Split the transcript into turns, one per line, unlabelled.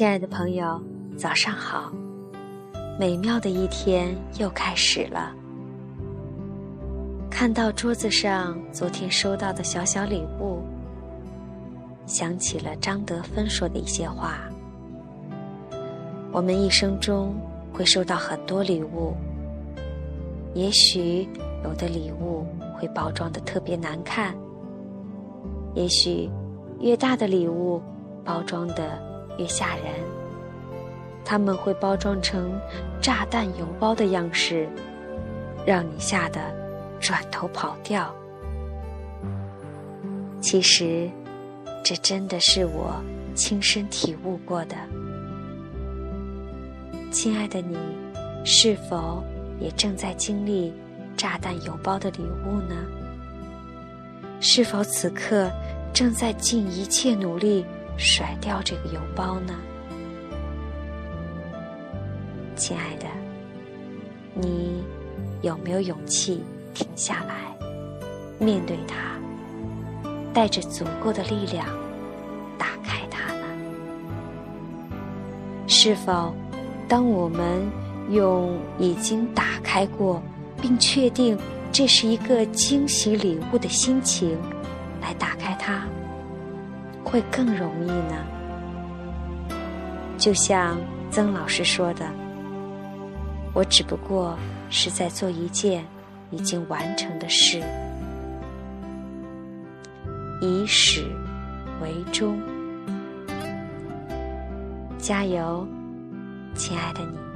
亲爱的朋友，早上好！美妙的一天又开始了。看到桌子上昨天收到的小小礼物，想起了张德芬说的一些话：我们一生中会收到很多礼物，也许有的礼物会包装的特别难看，也许越大的礼物包装的。越吓人，他们会包装成炸弹邮包的样式，让你吓得转头跑掉。其实，这真的是我亲身体悟过的。亲爱的你，是否也正在经历炸弹邮包的礼物呢？是否此刻正在尽一切努力？甩掉这个邮包呢，亲爱的，你有没有勇气停下来面对它，带着足够的力量打开它呢？是否当我们用已经打开过，并确定这是一个惊喜礼物的心情来打开它？会更容易呢。就像曾老师说的：“我只不过是在做一件已经完成的事，以始为终。”加油，亲爱的你！